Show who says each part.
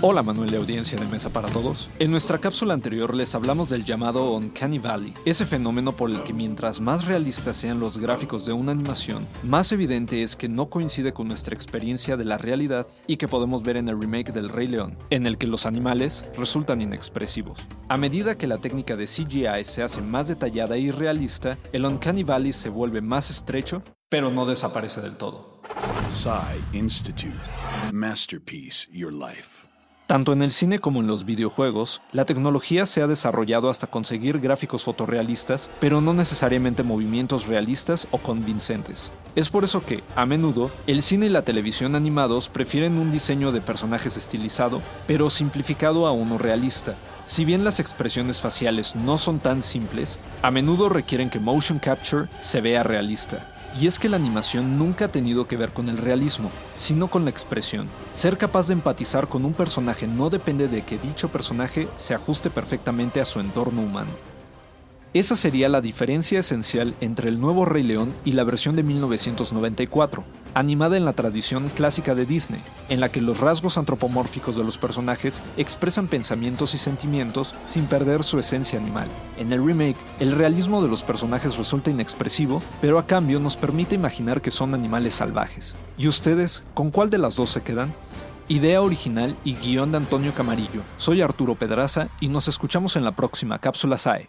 Speaker 1: Hola Manuel de audiencia de Mesa para Todos. En nuestra cápsula anterior les hablamos del llamado Uncanny Valley, ese fenómeno por el que mientras más realistas sean los gráficos de una animación, más evidente es que no coincide con nuestra experiencia de la realidad y que podemos ver en el remake del Rey León, en el que los animales resultan inexpresivos. A medida que la técnica de CGI se hace más detallada y realista, el Uncanny Valley se vuelve más estrecho, pero no desaparece del todo.
Speaker 2: Institute. Masterpiece Your Life.
Speaker 1: Tanto en el cine como en los videojuegos, la tecnología se ha desarrollado hasta conseguir gráficos fotorrealistas, pero no necesariamente movimientos realistas o convincentes. Es por eso que, a menudo, el cine y la televisión animados prefieren un diseño de personajes estilizado, pero simplificado a uno realista. Si bien las expresiones faciales no son tan simples, a menudo requieren que motion capture se vea realista. Y es que la animación nunca ha tenido que ver con el realismo, sino con la expresión. Ser capaz de empatizar con un personaje no depende de que dicho personaje se ajuste perfectamente a su entorno humano. Esa sería la diferencia esencial entre el nuevo Rey León y la versión de 1994, animada en la tradición clásica de Disney, en la que los rasgos antropomórficos de los personajes expresan pensamientos y sentimientos sin perder su esencia animal. En el remake, el realismo de los personajes resulta inexpresivo, pero a cambio nos permite imaginar que son animales salvajes. ¿Y ustedes, con cuál de las dos se quedan? Idea original y guion de Antonio Camarillo. Soy Arturo Pedraza y nos escuchamos en la próxima Cápsula SAE.